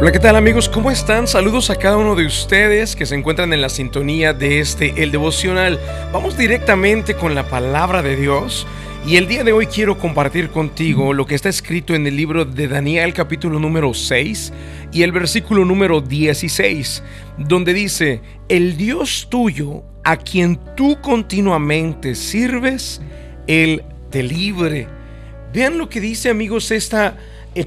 Hola, ¿qué tal amigos? ¿Cómo están? Saludos a cada uno de ustedes que se encuentran en la sintonía de este, el devocional. Vamos directamente con la palabra de Dios. Y el día de hoy quiero compartir contigo lo que está escrito en el libro de Daniel capítulo número 6 y el versículo número 16, donde dice, el Dios tuyo a quien tú continuamente sirves, Él te libre. Vean lo que dice amigos esta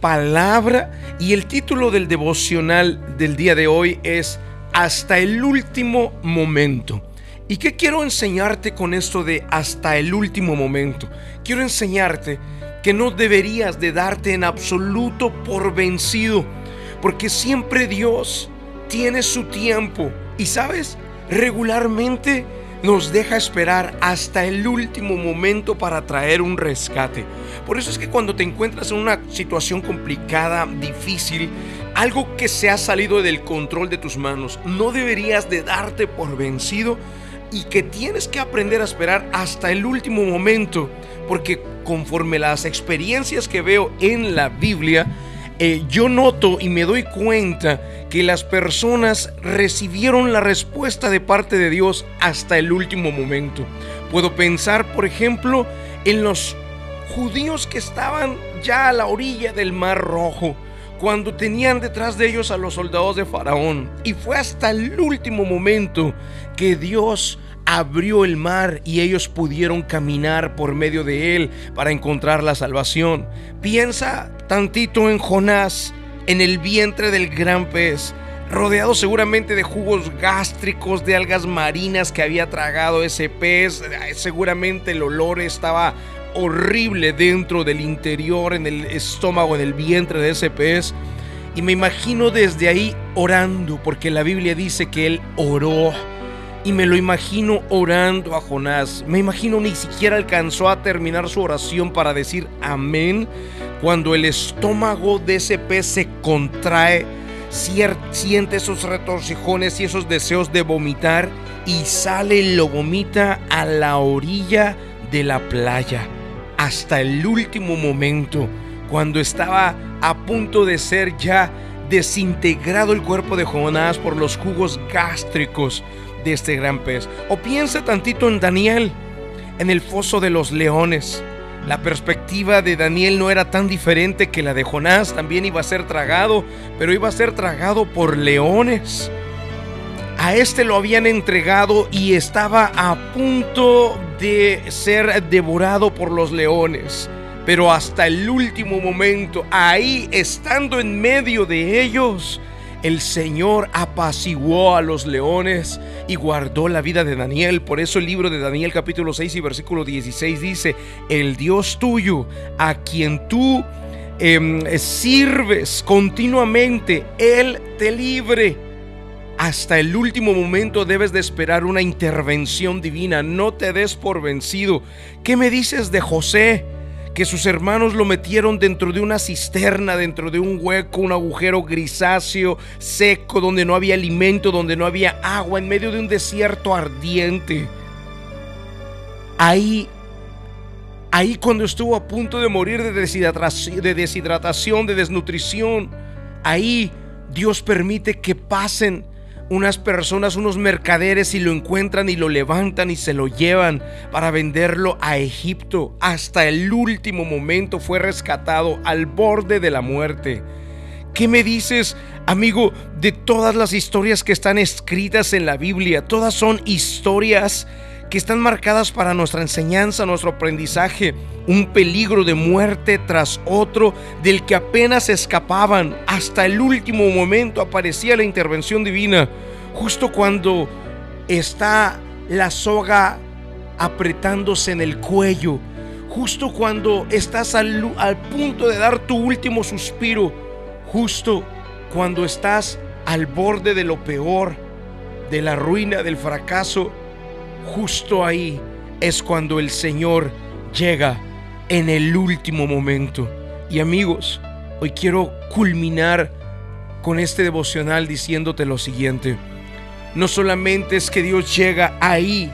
palabra y el título del devocional del día de hoy es Hasta el último momento. ¿Y qué quiero enseñarte con esto de hasta el último momento? Quiero enseñarte que no deberías de darte en absoluto por vencido, porque siempre Dios tiene su tiempo y sabes, regularmente nos deja esperar hasta el último momento para traer un rescate. Por eso es que cuando te encuentras en una situación complicada, difícil, algo que se ha salido del control de tus manos, no deberías de darte por vencido y que tienes que aprender a esperar hasta el último momento, porque conforme las experiencias que veo en la Biblia, eh, yo noto y me doy cuenta que las personas recibieron la respuesta de parte de Dios hasta el último momento. Puedo pensar, por ejemplo, en los judíos que estaban ya a la orilla del Mar Rojo, cuando tenían detrás de ellos a los soldados de Faraón. Y fue hasta el último momento que Dios abrió el mar y ellos pudieron caminar por medio de él para encontrar la salvación. Piensa tantito en Jonás, en el vientre del gran pez, rodeado seguramente de jugos gástricos, de algas marinas que había tragado ese pez. Seguramente el olor estaba horrible dentro del interior, en el estómago, en el vientre de ese pez. Y me imagino desde ahí orando, porque la Biblia dice que él oró y me lo imagino orando a Jonás. Me imagino ni siquiera alcanzó a terminar su oración para decir amén cuando el estómago de ese pez se contrae, siente esos retorcijones y esos deseos de vomitar y sale y lo vomita a la orilla de la playa hasta el último momento cuando estaba a punto de ser ya desintegrado el cuerpo de Jonás por los jugos gástricos de este gran pez. O piensa tantito en Daniel, en el foso de los leones. La perspectiva de Daniel no era tan diferente que la de Jonás, también iba a ser tragado, pero iba a ser tragado por leones. A este lo habían entregado y estaba a punto de ser devorado por los leones. Pero hasta el último momento, ahí estando en medio de ellos, el Señor apaciguó a los leones y guardó la vida de Daniel. Por eso el libro de Daniel capítulo 6 y versículo 16 dice, el Dios tuyo, a quien tú em, sirves continuamente, Él te libre. Hasta el último momento debes de esperar una intervención divina. No te des por vencido. ¿Qué me dices de José? que sus hermanos lo metieron dentro de una cisterna, dentro de un hueco, un agujero grisáceo, seco, donde no había alimento, donde no había agua, en medio de un desierto ardiente. Ahí, ahí cuando estuvo a punto de morir de deshidratación, de, deshidratación, de desnutrición, ahí Dios permite que pasen unas personas, unos mercaderes y lo encuentran y lo levantan y se lo llevan para venderlo a Egipto. Hasta el último momento fue rescatado al borde de la muerte. ¿Qué me dices, amigo, de todas las historias que están escritas en la Biblia? Todas son historias que están marcadas para nuestra enseñanza, nuestro aprendizaje, un peligro de muerte tras otro del que apenas escapaban. Hasta el último momento aparecía la intervención divina, justo cuando está la soga apretándose en el cuello, justo cuando estás al, al punto de dar tu último suspiro, justo cuando estás al borde de lo peor, de la ruina, del fracaso justo ahí es cuando el Señor llega en el último momento. Y amigos, hoy quiero culminar con este devocional diciéndote lo siguiente. No solamente es que Dios llega ahí,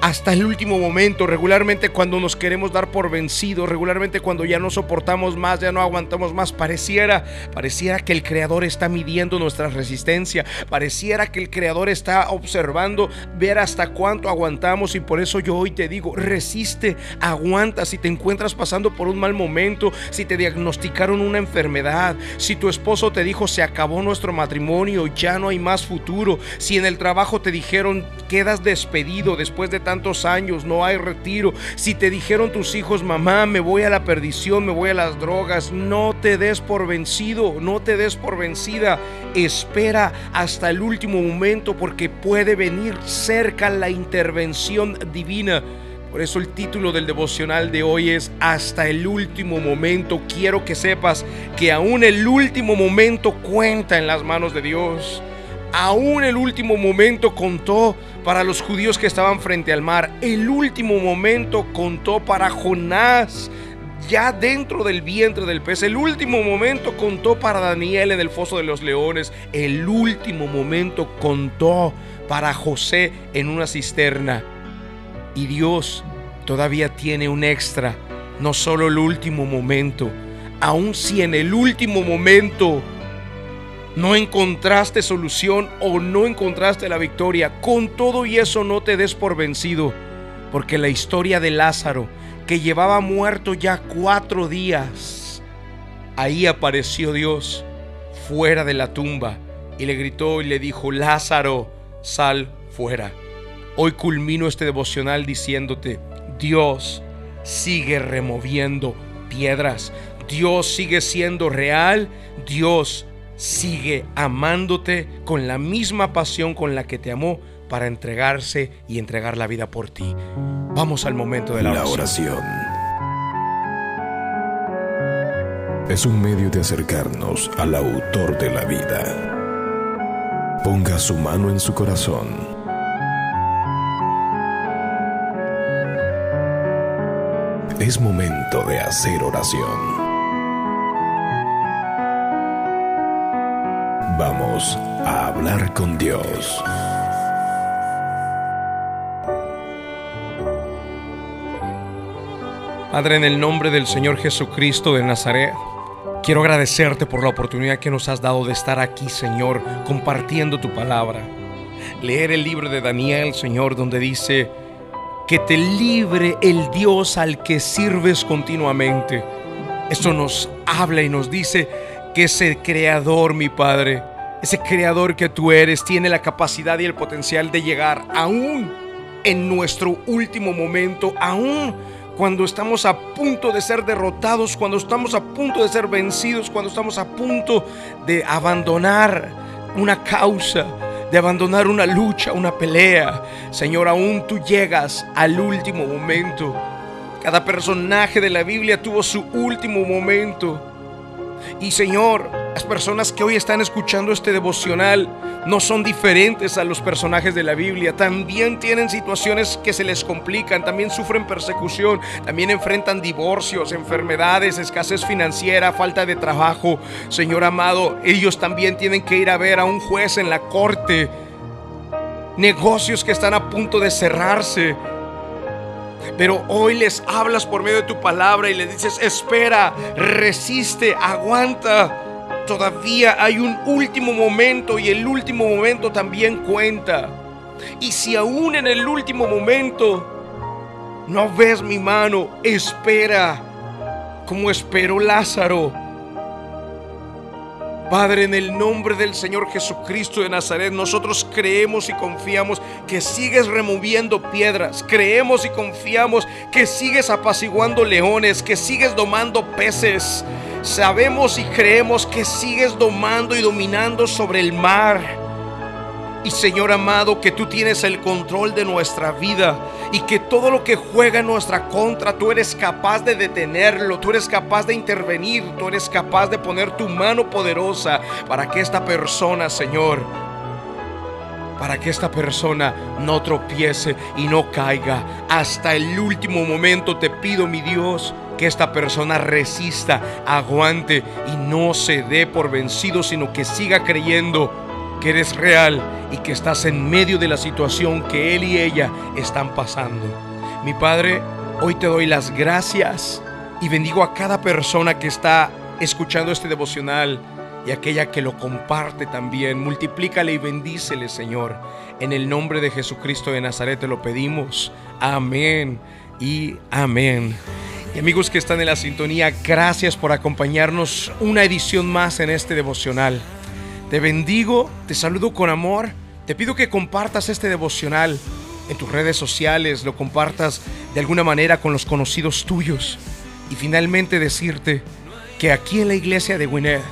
hasta el último momento, regularmente cuando nos queremos dar por vencidos, regularmente cuando ya no soportamos más, ya no aguantamos más, pareciera, pareciera que el creador está midiendo nuestra resistencia, pareciera que el creador está observando ver hasta cuánto aguantamos y por eso yo hoy te digo, resiste, aguanta si te encuentras pasando por un mal momento, si te diagnosticaron una enfermedad, si tu esposo te dijo se acabó nuestro matrimonio, ya no hay más futuro, si en el trabajo te dijeron quedas despedido después de tantos años, no hay retiro. Si te dijeron tus hijos, mamá, me voy a la perdición, me voy a las drogas, no te des por vencido, no te des por vencida. Espera hasta el último momento porque puede venir cerca la intervención divina. Por eso el título del devocional de hoy es Hasta el último momento. Quiero que sepas que aún el último momento cuenta en las manos de Dios. Aún el último momento contó para los judíos que estaban frente al mar. El último momento contó para Jonás ya dentro del vientre del pez. El último momento contó para Daniel en el foso de los leones. El último momento contó para José en una cisterna. Y Dios todavía tiene un extra, no solo el último momento. Aun si en el último momento no encontraste solución o no encontraste la victoria, con todo y eso no te des por vencido, porque la historia de Lázaro, que llevaba muerto ya cuatro días, ahí apareció Dios fuera de la tumba y le gritó y le dijo, Lázaro, sal fuera. Hoy culmino este devocional diciéndote, Dios sigue removiendo piedras, Dios sigue siendo real, Dios sigue amándote con la misma pasión con la que te amó para entregarse y entregar la vida por ti. Vamos al momento de la, la oración. Es un medio de acercarnos al autor de la vida. Ponga su mano en su corazón. Es momento de hacer oración. Vamos a hablar con Dios. Padre, en el nombre del Señor Jesucristo de Nazaret, quiero agradecerte por la oportunidad que nos has dado de estar aquí, Señor, compartiendo tu palabra. Leer el libro de Daniel, Señor, donde dice que te libre el Dios al que sirves continuamente. Esto nos habla y nos dice ese creador, mi Padre, ese creador que tú eres, tiene la capacidad y el potencial de llegar aún en nuestro último momento, aún cuando estamos a punto de ser derrotados, cuando estamos a punto de ser vencidos, cuando estamos a punto de abandonar una causa, de abandonar una lucha, una pelea. Señor, aún tú llegas al último momento. Cada personaje de la Biblia tuvo su último momento. Y Señor, las personas que hoy están escuchando este devocional no son diferentes a los personajes de la Biblia. También tienen situaciones que se les complican, también sufren persecución, también enfrentan divorcios, enfermedades, escasez financiera, falta de trabajo. Señor amado, ellos también tienen que ir a ver a un juez en la corte. Negocios que están a punto de cerrarse pero hoy les hablas por medio de tu palabra y les dices, espera, resiste, aguanta. Todavía hay un último momento y el último momento también cuenta. Y si aún en el último momento no ves mi mano, espera, como esperó Lázaro Padre, en el nombre del Señor Jesucristo de Nazaret, nosotros creemos y confiamos que sigues removiendo piedras. Creemos y confiamos que sigues apaciguando leones, que sigues domando peces. Sabemos y creemos que sigues domando y dominando sobre el mar. Y Señor amado, que tú tienes el control de nuestra vida y que todo lo que juega en nuestra contra, tú eres capaz de detenerlo, tú eres capaz de intervenir, tú eres capaz de poner tu mano poderosa para que esta persona, Señor, para que esta persona no tropiece y no caiga. Hasta el último momento te pido, mi Dios, que esta persona resista, aguante y no se dé por vencido, sino que siga creyendo que eres real y que estás en medio de la situación que él y ella están pasando. Mi Padre, hoy te doy las gracias y bendigo a cada persona que está escuchando este devocional y aquella que lo comparte también. Multiplícale y bendícele, Señor. En el nombre de Jesucristo de Nazaret te lo pedimos. Amén y amén. Y amigos que están en la sintonía, gracias por acompañarnos una edición más en este devocional. Te bendigo, te saludo con amor. Te pido que compartas este devocional en tus redes sociales, lo compartas de alguna manera con los conocidos tuyos. Y finalmente decirte que aquí en la iglesia de Winner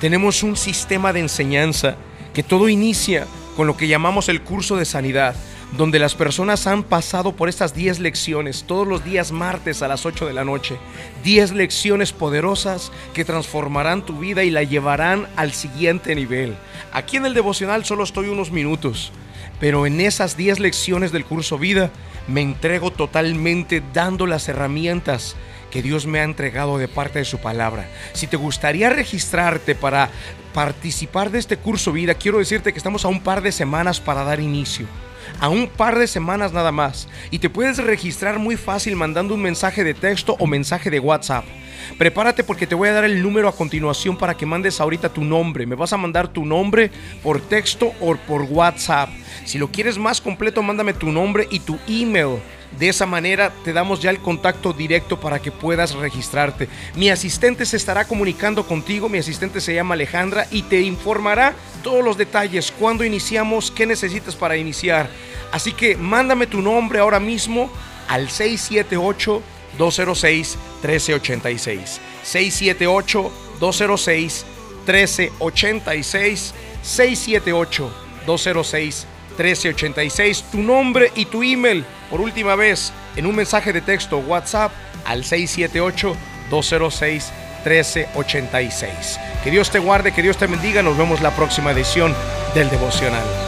tenemos un sistema de enseñanza que todo inicia con lo que llamamos el curso de sanidad donde las personas han pasado por estas 10 lecciones todos los días martes a las 8 de la noche. 10 lecciones poderosas que transformarán tu vida y la llevarán al siguiente nivel. Aquí en el devocional solo estoy unos minutos, pero en esas 10 lecciones del curso vida me entrego totalmente dando las herramientas que Dios me ha entregado de parte de su palabra. Si te gustaría registrarte para participar de este curso vida, quiero decirte que estamos a un par de semanas para dar inicio a un par de semanas nada más. Y te puedes registrar muy fácil mandando un mensaje de texto o mensaje de WhatsApp. Prepárate porque te voy a dar el número a continuación para que mandes ahorita tu nombre. Me vas a mandar tu nombre por texto o por WhatsApp. Si lo quieres más completo, mándame tu nombre y tu email de esa manera te damos ya el contacto directo para que puedas registrarte. Mi asistente se estará comunicando contigo, mi asistente se llama Alejandra y te informará todos los detalles, cuándo iniciamos, qué necesitas para iniciar. Así que mándame tu nombre ahora mismo al 678 206 1386. 678 206 1386 678 206 1386, tu nombre y tu email por última vez en un mensaje de texto WhatsApp al 678-206-1386. Que Dios te guarde, que Dios te bendiga. Nos vemos la próxima edición del devocional.